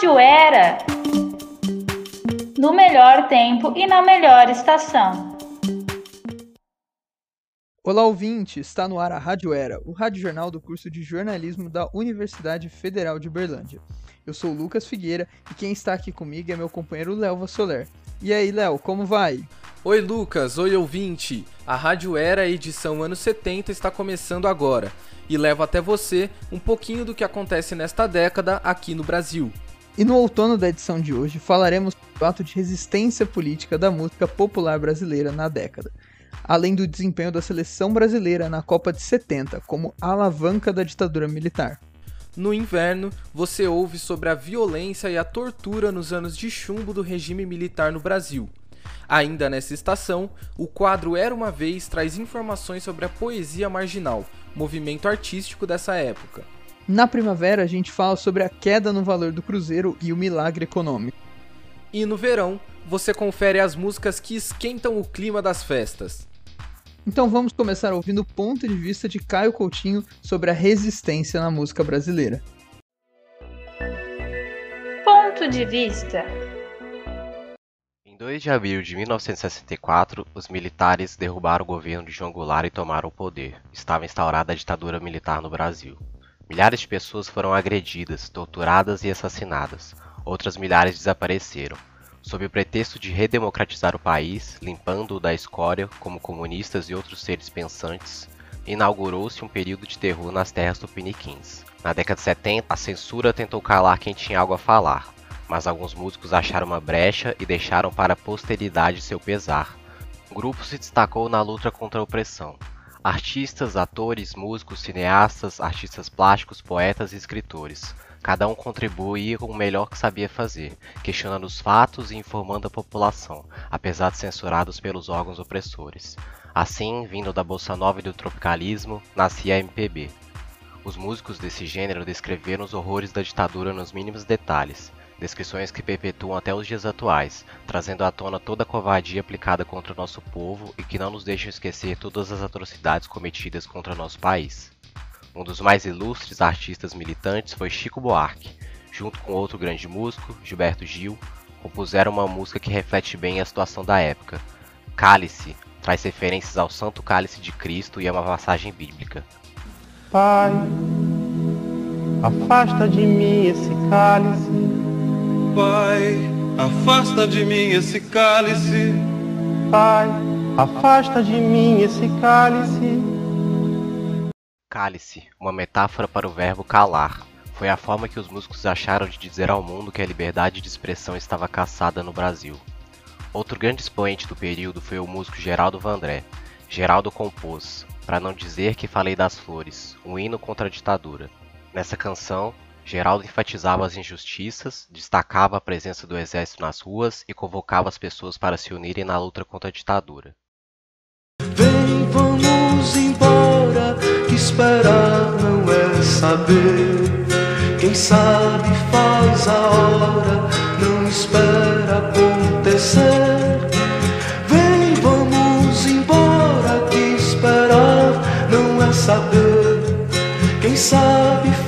Rádio Era no melhor tempo e na melhor estação. Olá, ouvinte! Está no ar a Rádio Era, o rádio jornal do curso de jornalismo da Universidade Federal de Berlândia. Eu sou Lucas Figueira e quem está aqui comigo é meu companheiro Léo Soler. E aí, Léo, como vai? Oi, Lucas! Oi, ouvinte! A Rádio Era, edição anos 70, está começando agora e levo até você um pouquinho do que acontece nesta década aqui no Brasil. E no outono da edição de hoje falaremos do ato de resistência política da música popular brasileira na década, além do desempenho da seleção brasileira na Copa de 70 como alavanca da ditadura militar. No inverno, você ouve sobre a violência e a tortura nos anos de chumbo do regime militar no Brasil. Ainda nessa estação, o quadro Era uma Vez traz informações sobre a poesia marginal, movimento artístico dessa época. Na primavera, a gente fala sobre a queda no valor do cruzeiro e o milagre econômico. E no verão, você confere as músicas que esquentam o clima das festas. Então vamos começar ouvindo o ponto de vista de Caio Coutinho sobre a resistência na música brasileira. Ponto de vista. Em 2 de abril de 1964, os militares derrubaram o governo de João Goulart e tomaram o poder. Estava instaurada a ditadura militar no Brasil. Milhares de pessoas foram agredidas, torturadas e assassinadas. Outras milhares desapareceram. Sob o pretexto de redemocratizar o país, limpando-o da escória, como comunistas e outros seres pensantes, inaugurou-se um período de terror nas terras tupiniquins. Na década de 70, a censura tentou calar quem tinha algo a falar, mas alguns músicos acharam uma brecha e deixaram para a posteridade seu pesar. O grupo se destacou na luta contra a opressão. Artistas, atores, músicos, cineastas, artistas plásticos, poetas e escritores. Cada um contribuía com o melhor que sabia fazer, questionando os fatos e informando a população, apesar de censurados pelos órgãos opressores. Assim, vindo da bossa nova e do tropicalismo, nascia a MPB. Os músicos desse gênero descreveram os horrores da ditadura nos mínimos detalhes, descrições que perpetuam até os dias atuais, trazendo à tona toda a covardia aplicada contra o nosso povo e que não nos deixam esquecer todas as atrocidades cometidas contra nosso país. Um dos mais ilustres artistas militantes foi Chico Buarque, junto com outro grande músico, Gilberto Gil, compuseram uma música que reflete bem a situação da época. Cálice traz referências ao Santo Cálice de Cristo e é uma passagem bíblica. Pai, afasta de mim esse cálice Pai, afasta de mim esse cálice. Pai, afasta de mim esse cálice. Cálice, uma metáfora para o verbo calar. Foi a forma que os músicos acharam de dizer ao mundo que a liberdade de expressão estava caçada no Brasil. Outro grande expoente do período foi o músico Geraldo Vandré. Geraldo compôs, para não dizer que falei das flores, um hino contra a ditadura. Nessa canção, Geraldo enfatizava as injustiças, destacava a presença do exército nas ruas e convocava as pessoas para se unirem na luta contra a ditadura. Vem, vamos embora, que esperar não é saber. Quem sabe faz a hora, não espera acontecer. Vem, vamos embora, que esperar não é saber. Quem sabe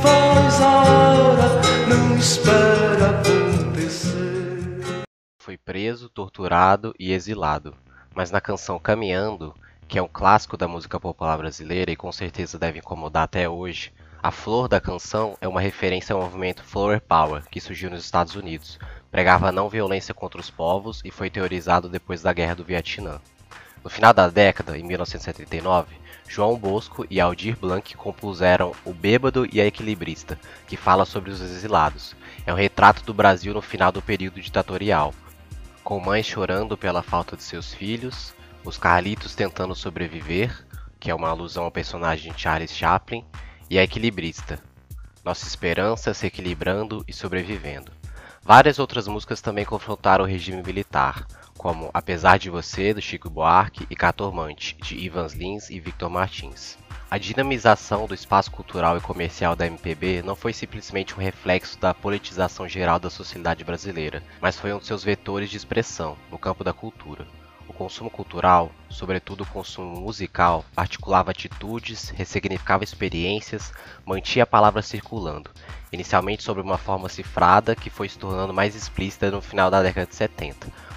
espera acontecer. Foi preso, torturado e exilado, mas na canção Caminhando, que é um clássico da música popular brasileira e com certeza deve incomodar até hoje, a flor da canção é uma referência ao movimento Flower Power, que surgiu nos Estados Unidos. Pregava não violência contra os povos e foi teorizado depois da Guerra do Vietnã. No final da década, em 1979, João Bosco e Aldir Blanc compuseram O Bêbado e a Equilibrista, que fala sobre os exilados. É um retrato do Brasil no final do período ditatorial, com mães chorando pela falta de seus filhos, os Carlitos tentando sobreviver, que é uma alusão ao personagem de Charles Chaplin, e a Equilibrista, Nossa Esperança se equilibrando e sobrevivendo. Várias outras músicas também confrontaram o regime militar, como Apesar de Você, do Chico Buarque, e Catormante, de Ivans Lins e Victor Martins. A dinamização do espaço cultural e comercial da MPB não foi simplesmente um reflexo da politização geral da sociedade brasileira, mas foi um de seus vetores de expressão no campo da cultura. O consumo cultural, sobretudo o consumo musical, articulava atitudes, ressignificava experiências, mantinha a palavra circulando, inicialmente sobre uma forma cifrada que foi se tornando mais explícita no final da década de 70.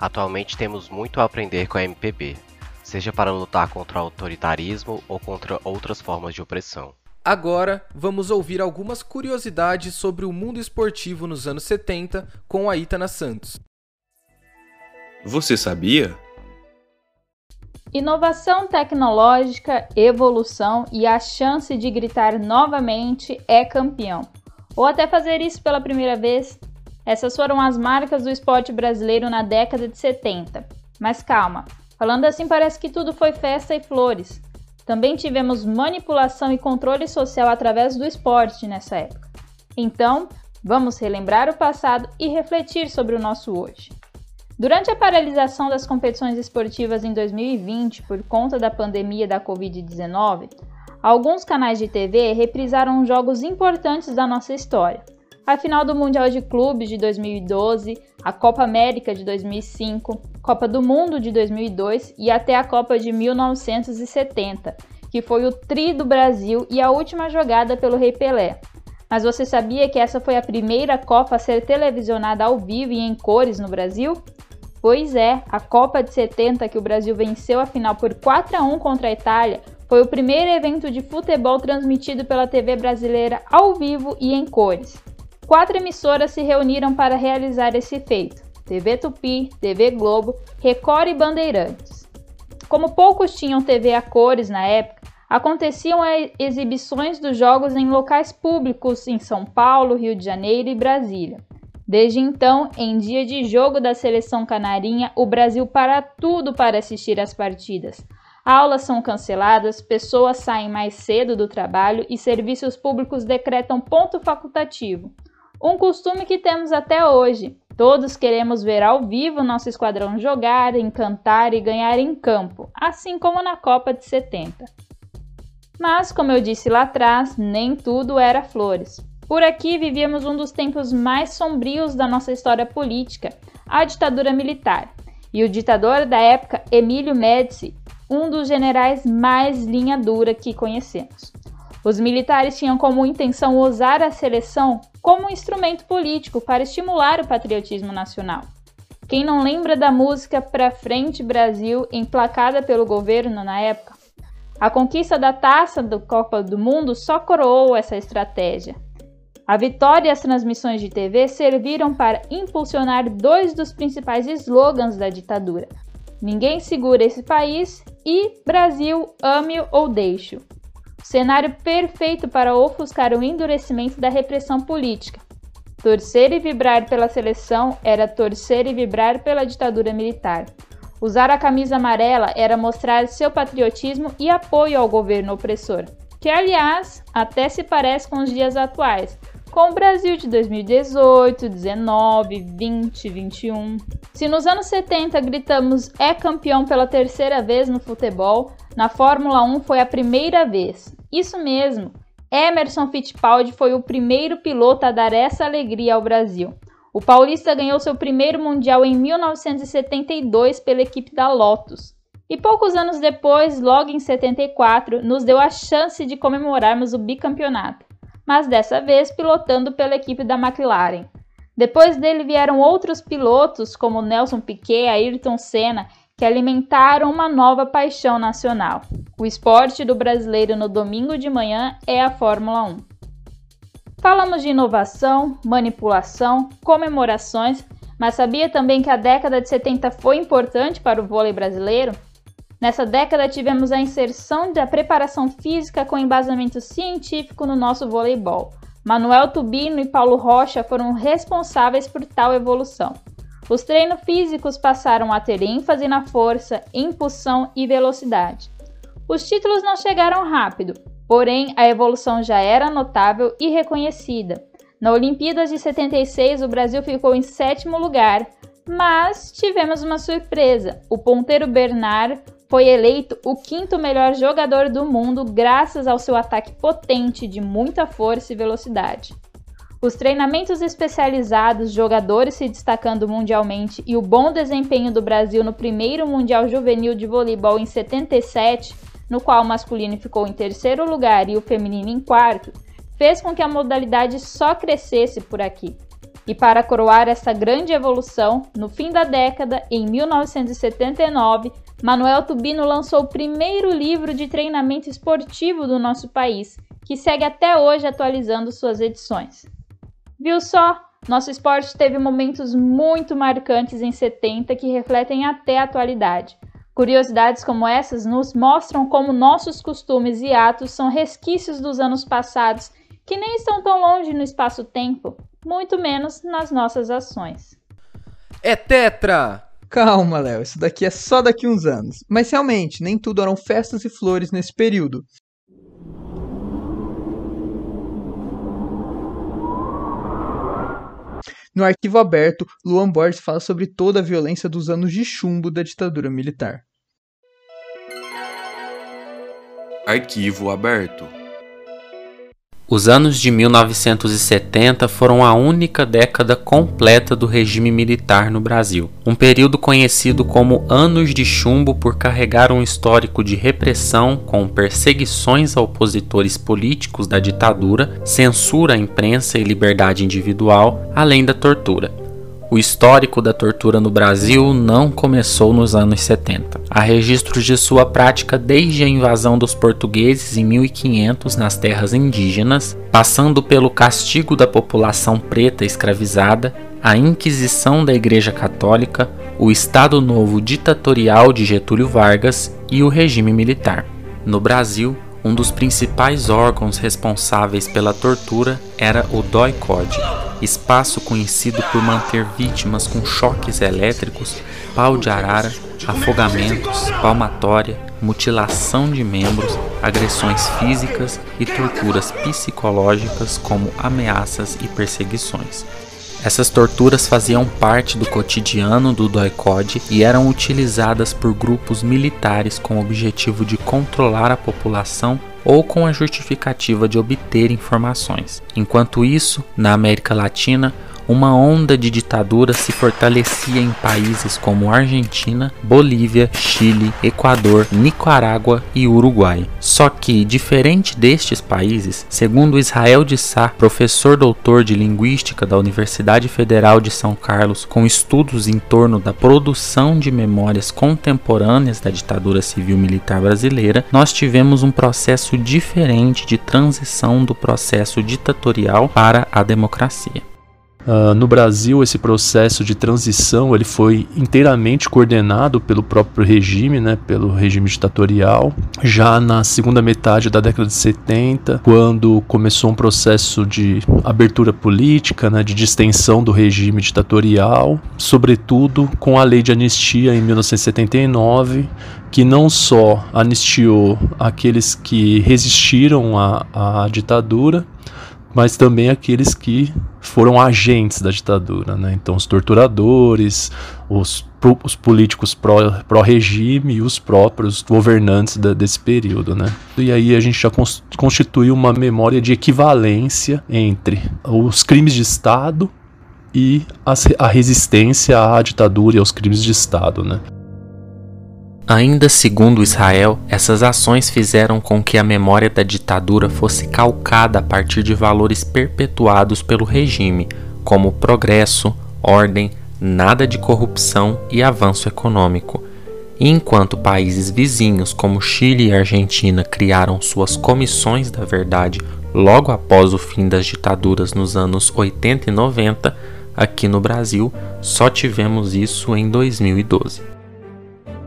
Atualmente temos muito a aprender com a MPB, seja para lutar contra o autoritarismo ou contra outras formas de opressão. Agora, vamos ouvir algumas curiosidades sobre o mundo esportivo nos anos 70 com a Itana Santos. Você sabia? Inovação tecnológica, evolução e a chance de gritar novamente é campeão. Ou até fazer isso pela primeira vez. Essas foram as marcas do esporte brasileiro na década de 70. Mas calma, falando assim parece que tudo foi festa e flores. Também tivemos manipulação e controle social através do esporte nessa época. Então, vamos relembrar o passado e refletir sobre o nosso hoje. Durante a paralisação das competições esportivas em 2020 por conta da pandemia da Covid-19, alguns canais de TV reprisaram jogos importantes da nossa história. A final do Mundial de Clubes de 2012, a Copa América de 2005, Copa do Mundo de 2002 e até a Copa de 1970, que foi o tri do Brasil e a última jogada pelo Rei Pelé. Mas você sabia que essa foi a primeira Copa a ser televisionada ao vivo e em cores no Brasil? Pois é, a Copa de 70 que o Brasil venceu a final por 4 a 1 contra a Itália foi o primeiro evento de futebol transmitido pela TV brasileira ao vivo e em cores. Quatro emissoras se reuniram para realizar esse feito: TV Tupi, TV Globo, Record e Bandeirantes. Como poucos tinham TV a cores na época, aconteciam exibições dos jogos em locais públicos em São Paulo, Rio de Janeiro e Brasília. Desde então, em dia de jogo da seleção canarinha, o Brasil para tudo para assistir às partidas. Aulas são canceladas, pessoas saem mais cedo do trabalho e serviços públicos decretam ponto facultativo. Um costume que temos até hoje. Todos queremos ver ao vivo nosso esquadrão jogar, encantar e ganhar em campo, assim como na Copa de 70. Mas, como eu disse lá atrás, nem tudo era flores. Por aqui vivíamos um dos tempos mais sombrios da nossa história política, a ditadura militar. E o ditador da época, Emílio Médici, um dos generais mais linha dura que conhecemos. Os militares tinham como intenção usar a seleção como um instrumento político para estimular o patriotismo nacional. Quem não lembra da música Pra Frente Brasil, emplacada pelo governo na época? A conquista da taça do Copa do Mundo só coroou essa estratégia. A vitória e as transmissões de TV serviram para impulsionar dois dos principais slogans da ditadura: Ninguém segura esse país e Brasil, ame ou deixe. Cenário perfeito para ofuscar o endurecimento da repressão política. Torcer e vibrar pela seleção era torcer e vibrar pela ditadura militar. Usar a camisa amarela era mostrar seu patriotismo e apoio ao governo opressor, que aliás até se parece com os dias atuais, com o Brasil de 2018, 19, 20, 21. Se nos anos 70 gritamos é campeão pela terceira vez no futebol, na Fórmula 1 foi a primeira vez. Isso mesmo, Emerson Fittipaldi foi o primeiro piloto a dar essa alegria ao Brasil. O paulista ganhou seu primeiro mundial em 1972 pela equipe da Lotus. E poucos anos depois, logo em 74, nos deu a chance de comemorarmos o bicampeonato mas dessa vez pilotando pela equipe da McLaren. Depois dele vieram outros pilotos, como Nelson Piquet, Ayrton Senna, que alimentaram uma nova paixão nacional. O esporte do brasileiro no domingo de manhã é a Fórmula 1. Falamos de inovação, manipulação, comemorações, mas sabia também que a década de 70 foi importante para o vôlei brasileiro? Nessa década, tivemos a inserção da preparação física com embasamento científico no nosso voleibol. Manuel Tubino e Paulo Rocha foram responsáveis por tal evolução. Os treinos físicos passaram a ter ênfase na força, impulsão e velocidade. Os títulos não chegaram rápido, porém a evolução já era notável e reconhecida. Na Olimpíadas de 76, o Brasil ficou em sétimo lugar, mas tivemos uma surpresa. O ponteiro Bernard foi eleito o quinto melhor jogador do mundo graças ao seu ataque potente de muita força e velocidade. Os treinamentos especializados, jogadores se destacando mundialmente e o bom desempenho do Brasil no primeiro Mundial Juvenil de Voleibol em 77, no qual o masculino ficou em terceiro lugar e o feminino em quarto, fez com que a modalidade só crescesse por aqui. E para coroar essa grande evolução, no fim da década, em 1979, Manuel Tubino lançou o primeiro livro de treinamento esportivo do nosso país, que segue até hoje atualizando suas edições. Viu só? Nosso esporte teve momentos muito marcantes em 70 que refletem até a atualidade. Curiosidades como essas nos mostram como nossos costumes e atos são resquícios dos anos passados que nem estão tão longe no espaço-tempo, muito menos nas nossas ações. É tetra! Calma, Léo, isso daqui é só daqui uns anos. Mas realmente, nem tudo eram festas e flores nesse período. No arquivo aberto, Luan Borges fala sobre toda a violência dos anos de chumbo da ditadura militar. Arquivo aberto. Os anos de 1970 foram a única década completa do regime militar no Brasil, um período conhecido como Anos de Chumbo por carregar um histórico de repressão com perseguições a opositores políticos da ditadura, censura à imprensa e liberdade individual, além da tortura. O histórico da tortura no Brasil não começou nos anos 70. Há registros de sua prática desde a invasão dos portugueses em 1500 nas terras indígenas, passando pelo castigo da população preta escravizada, a Inquisição da Igreja Católica, o Estado Novo ditatorial de Getúlio Vargas e o regime militar. No Brasil, um dos principais órgãos responsáveis pela tortura era o DOI-CODE, espaço conhecido por manter vítimas com choques elétricos, pau de arara, afogamentos, palmatória, mutilação de membros, agressões físicas e torturas psicológicas como ameaças e perseguições. Essas torturas faziam parte do cotidiano do DOI-CODE e eram utilizadas por grupos militares com o objetivo de controlar a população ou com a justificativa de obter informações. Enquanto isso, na América Latina, uma onda de ditadura se fortalecia em países como Argentina, Bolívia, Chile, Equador, Nicarágua e Uruguai. Só que, diferente destes países, segundo Israel de Sá, professor doutor de linguística da Universidade Federal de São Carlos, com estudos em torno da produção de memórias contemporâneas da ditadura civil-militar brasileira, nós tivemos um processo diferente de transição do processo ditatorial para a democracia. Uh, no Brasil, esse processo de transição ele foi inteiramente coordenado pelo próprio regime, né, pelo regime ditatorial. Já na segunda metade da década de 70, quando começou um processo de abertura política, né, de distensão do regime ditatorial, sobretudo com a lei de anistia em 1979, que não só anistiou aqueles que resistiram à, à ditadura, mas também aqueles que foram agentes da ditadura, né? Então os torturadores, os, os políticos pró-regime pró e os próprios governantes da, desse período, né? E aí a gente já constituiu uma memória de equivalência entre os crimes de Estado e a resistência à ditadura e aos crimes de Estado, né? Ainda segundo Israel, essas ações fizeram com que a memória da ditadura fosse calcada a partir de valores perpetuados pelo regime, como progresso, ordem, nada de corrupção e avanço econômico. E enquanto países vizinhos como Chile e Argentina criaram suas comissões da verdade logo após o fim das ditaduras nos anos 80 e 90, aqui no Brasil só tivemos isso em 2012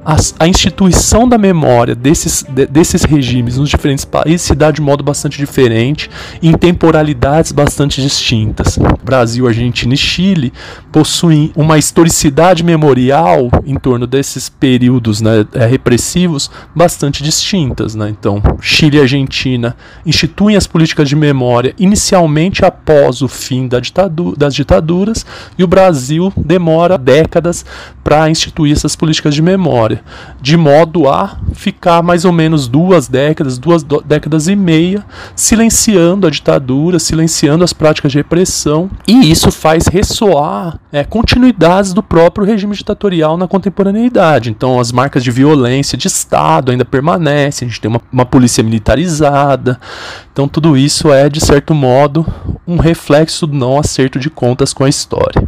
a, a, instituição da memória desses, de, desses regimes nos diferentes países se dá de modo bastante diferente, em temporalidades bastante distintas. Brasil, Argentina e Chile possuem uma historicidade memorial em torno desses períodos né, é, repressivos bastante distintas. Né? Então, Chile e Argentina instituem as políticas de memória inicialmente após o fim da ditadu das ditaduras, e o Brasil demora décadas para instituir essas políticas de memória. História, de modo a ficar mais ou menos duas décadas, duas décadas e meia, silenciando a ditadura, silenciando as práticas de repressão, e isso faz ressoar é, continuidades do próprio regime ditatorial na contemporaneidade. Então, as marcas de violência de Estado ainda permanecem, a gente tem uma, uma polícia militarizada, então tudo isso é, de certo modo, um reflexo do não acerto de contas com a história.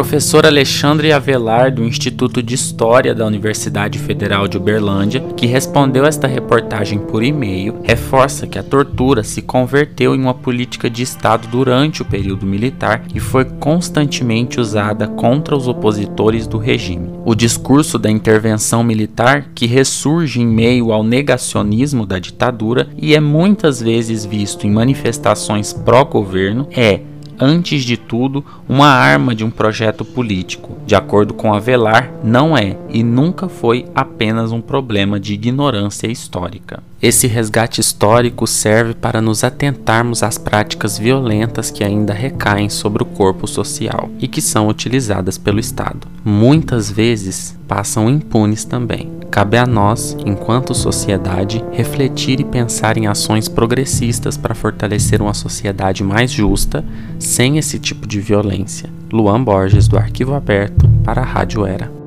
Professor Alexandre Avelar, do Instituto de História da Universidade Federal de Uberlândia, que respondeu esta reportagem por e-mail, reforça que a tortura se converteu em uma política de Estado durante o período militar e foi constantemente usada contra os opositores do regime. O discurso da intervenção militar, que ressurge em meio ao negacionismo da ditadura e é muitas vezes visto em manifestações pró-governo, é antes de tudo, uma arma de um projeto político. De acordo com Avelar, não é e nunca foi apenas um problema de ignorância histórica. Esse resgate histórico serve para nos atentarmos às práticas violentas que ainda recaem sobre o corpo social e que são utilizadas pelo Estado. Muitas vezes passam impunes também. Cabe a nós, enquanto sociedade, refletir e pensar em ações progressistas para fortalecer uma sociedade mais justa, sem esse tipo de violência. Luan Borges, do Arquivo Aberto, para a Rádio Era.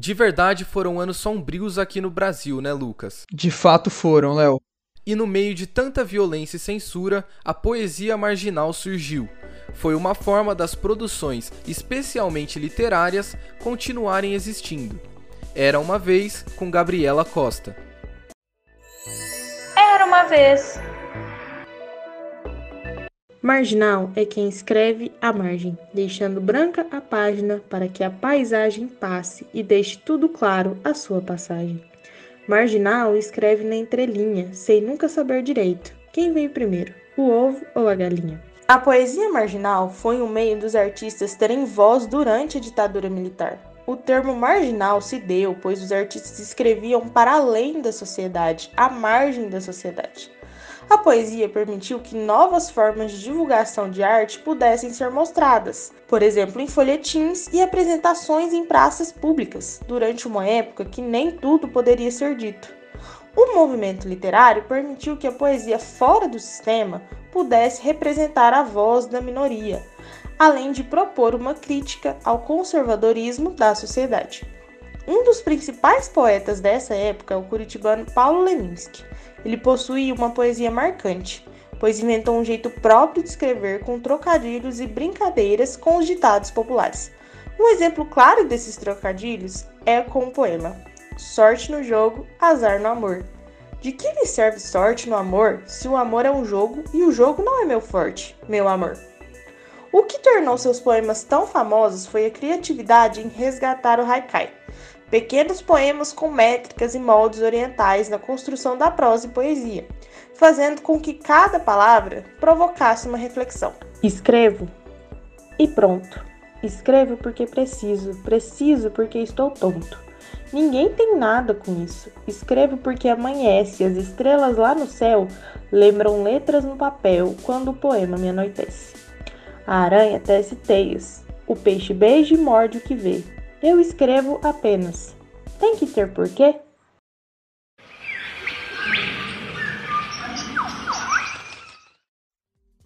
De verdade foram anos sombrios aqui no Brasil, né, Lucas? De fato foram, Léo. E no meio de tanta violência e censura, a poesia marginal surgiu. Foi uma forma das produções, especialmente literárias, continuarem existindo. Era uma vez com Gabriela Costa. Era uma vez. Marginal é quem escreve à margem, deixando branca a página para que a paisagem passe e deixe tudo claro a sua passagem. Marginal escreve na entrelinha, sem nunca saber direito quem veio primeiro, o ovo ou a galinha. A poesia marginal foi um meio dos artistas terem voz durante a ditadura militar. O termo marginal se deu pois os artistas escreviam para além da sociedade, à margem da sociedade. A poesia permitiu que novas formas de divulgação de arte pudessem ser mostradas, por exemplo, em folhetins e apresentações em praças públicas, durante uma época que nem tudo poderia ser dito. O movimento literário permitiu que a poesia fora do sistema pudesse representar a voz da minoria, além de propor uma crítica ao conservadorismo da sociedade. Um dos principais poetas dessa época é o curitibano Paulo Leminski. Ele possui uma poesia marcante, pois inventou um jeito próprio de escrever com trocadilhos e brincadeiras com os ditados populares. Um exemplo claro desses trocadilhos é com o poema Sorte no jogo, azar no amor. De que me serve sorte no amor se o amor é um jogo e o jogo não é meu forte, meu amor? O que tornou seus poemas tão famosos foi a criatividade em resgatar o haikai, pequenos poemas com métricas e moldes orientais na construção da prosa e poesia, fazendo com que cada palavra provocasse uma reflexão. Escrevo e pronto. Escrevo porque preciso, preciso porque estou tonto. Ninguém tem nada com isso. Escrevo porque amanhece, as estrelas lá no céu lembram letras no papel quando o poema me anoitece. A aranha tece teias. O peixe beija e morde o que vê. Eu escrevo apenas. Tem que ter porquê?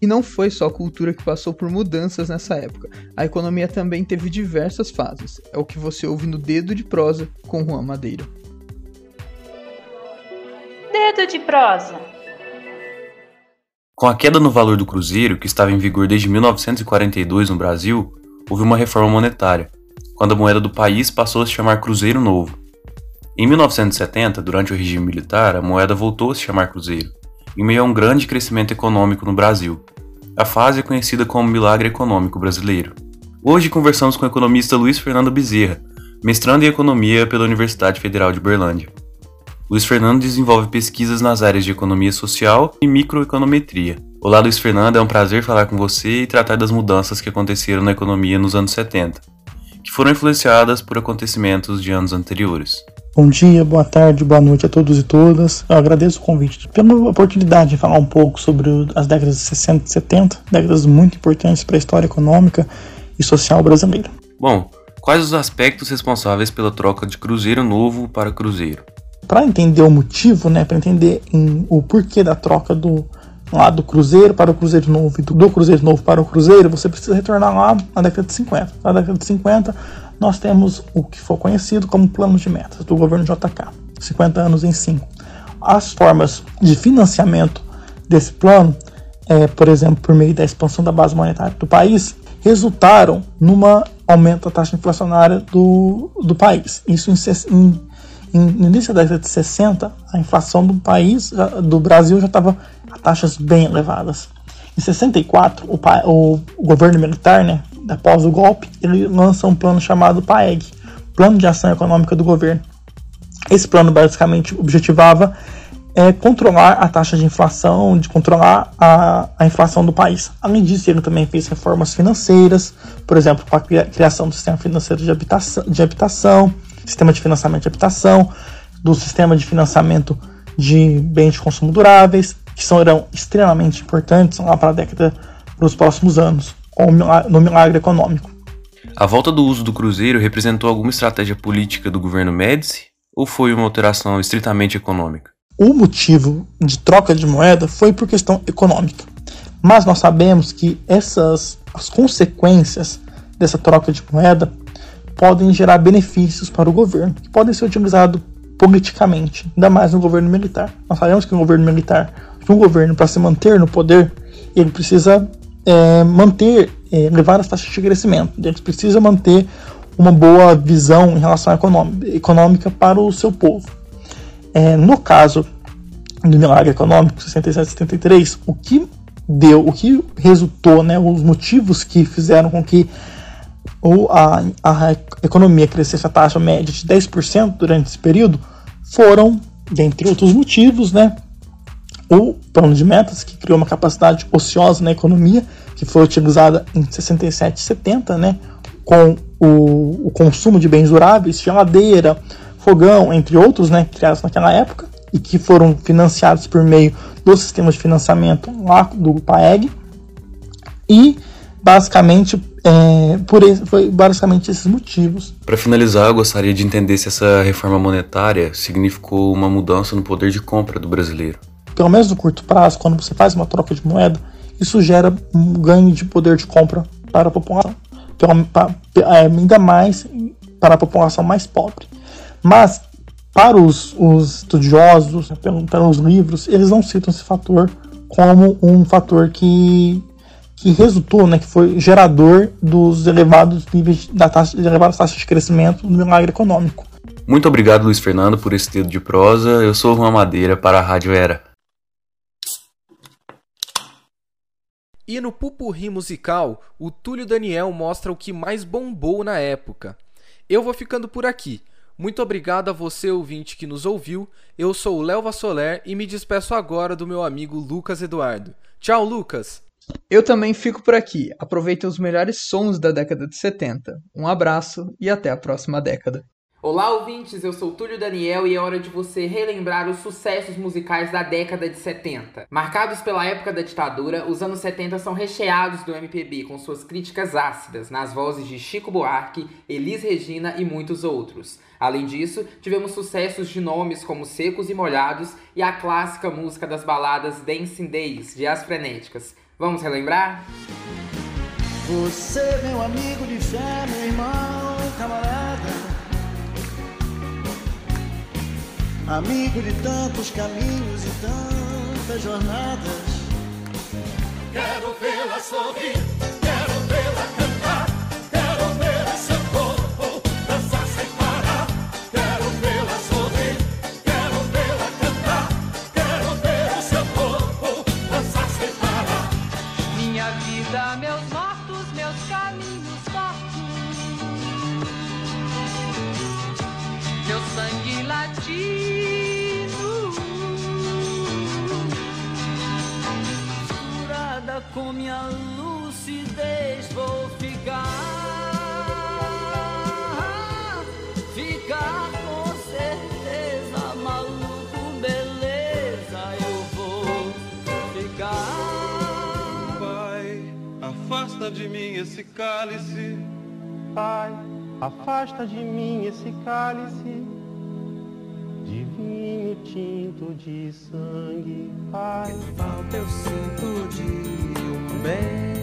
E não foi só a cultura que passou por mudanças nessa época. A economia também teve diversas fases. É o que você ouve no Dedo de Prosa com Juan Madeira. Dedo de Prosa. Com a queda no valor do cruzeiro, que estava em vigor desde 1942 no Brasil, houve uma reforma monetária, quando a moeda do país passou a se chamar Cruzeiro Novo. Em 1970, durante o regime militar, a moeda voltou a se chamar Cruzeiro, em meio a um grande crescimento econômico no Brasil. A fase é conhecida como Milagre Econômico Brasileiro. Hoje conversamos com o economista Luiz Fernando Bezerra, mestrando em Economia pela Universidade Federal de Berlândia. Luiz Fernando desenvolve pesquisas nas áreas de economia social e microeconometria. Olá, Luiz Fernando, é um prazer falar com você e tratar das mudanças que aconteceram na economia nos anos 70, que foram influenciadas por acontecimentos de anos anteriores. Bom dia, boa tarde, boa noite a todos e todas. Eu agradeço o convite pela oportunidade de falar um pouco sobre as décadas de 60 e 70, décadas muito importantes para a história econômica e social brasileira. Bom, quais os aspectos responsáveis pela troca de Cruzeiro Novo para Cruzeiro? Para entender o motivo, né, para entender em, o porquê da troca do lá do Cruzeiro para o Cruzeiro Novo e do, Cruzeiro Novo para o Cruzeiro, você precisa retornar lá na década de 50. Na década de 50, nós temos o que foi conhecido como plano de metas do governo JK, 50 anos em 5. As formas de financiamento desse plano, é, por exemplo, por meio da expansão da base monetária do país, resultaram numa aumento da taxa inflacionária do, do país. Isso em, em, no início da década de 60, a inflação do país, do Brasil, já estava a taxas bem elevadas. Em 64, o, o, o governo militar, né, após o golpe, ele lança um plano chamado PAEG, Plano de Ação Econômica do Governo. Esse plano basicamente objetivava é, controlar a taxa de inflação, de controlar a, a, inflação do país. Além disso, ele também fez reformas financeiras, por exemplo, com a criação do sistema financeiro de habitação, de habitação sistema de financiamento de habitação, do sistema de financiamento de bens de consumo duráveis, que serão extremamente importantes lá para a década, para os próximos anos no milagre econômico. A volta do uso do cruzeiro representou alguma estratégia política do governo Médici ou foi uma alteração estritamente econômica? O motivo de troca de moeda foi por questão econômica. Mas nós sabemos que essas as consequências dessa troca de moeda podem gerar benefícios para o governo, que podem ser utilizados politicamente, ainda mais no governo militar. Nós sabemos que o governo militar, um governo para se manter no poder, ele precisa é, manter, é, levar as taxas de crescimento. Eles precisam manter uma boa visão em relação à econômica para o seu povo. É, no caso do milagre econômico 67 73, o que deu, o que resultou, né, os motivos que fizeram com que ou a, a economia crescesse a taxa média de 10% durante esse período foram, dentre outros motivos, né, o plano de metas, que criou uma capacidade ociosa na economia, que foi utilizada em 67 e 70, né, com o, o, consumo de bens duráveis, geladeira, fogão, entre outros, né, criados naquela época, e que foram financiados por meio do sistema de financiamento lá do PAEG. E basicamente é, por esse, foi basicamente esses motivos. Para finalizar, eu gostaria de entender se essa reforma monetária significou uma mudança no poder de compra do brasileiro pelo menos no curto prazo, quando você faz uma troca de moeda, isso gera um ganho de poder de compra para a população, é, ainda mais para a população mais pobre. Mas para os, os estudiosos, né, pelos livros, eles não citam esse fator como um fator que, que resultou, né, que foi gerador dos elevados níveis da taxa, de elevadas taxas de crescimento do milagre econômico. Muito obrigado, Luiz Fernando, por esse dedo de prosa. Eu sou Juan Madeira para a Rádio Era. E no pupurri musical, o Túlio Daniel mostra o que mais bombou na época. Eu vou ficando por aqui. Muito obrigado a você, ouvinte, que nos ouviu. Eu sou o Léo Vassoler e me despeço agora do meu amigo Lucas Eduardo. Tchau, Lucas! Eu também fico por aqui. Aproveitem os melhores sons da década de 70. Um abraço e até a próxima década. Olá, ouvintes, eu sou Túlio Daniel e é hora de você relembrar os sucessos musicais da década de 70. Marcados pela época da ditadura, os anos 70 são recheados do MPB com suas críticas ácidas nas vozes de Chico Buarque, Elis Regina e muitos outros. Além disso, tivemos sucessos de nomes como Secos e Molhados e a clássica música das baladas Dancing Days, de As Frenéticas. Vamos relembrar? Você, meu amigo de fé, meu irmão, camarada amigo de tantos caminhos e tantas jornadas. Quero vê-la sorrir, destino. Furada com minha lucidez, vou ficar. Ficar com certeza, maluco, beleza, eu vou ficar. Pai, afasta de mim esse cálice. Pai, afasta de mim esse cálice tinto de sangue. Que falta eu sinto de um bem,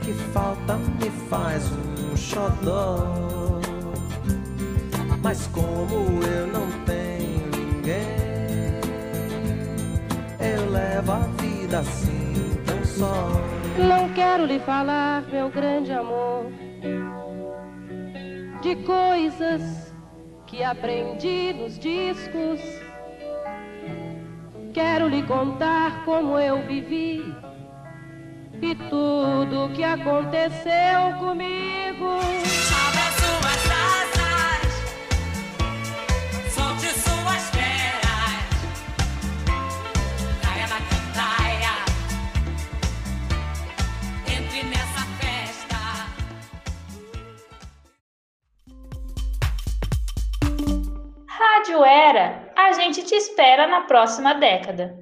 que falta me faz um xodó. Mas como eu não tenho ninguém, eu levo a vida assim tão só. Não quero lhe falar, meu grande amor, de coisas que aprendi nos discos. Quero lhe contar como eu vivi e tudo que aconteceu comigo. A gente te espera na próxima década.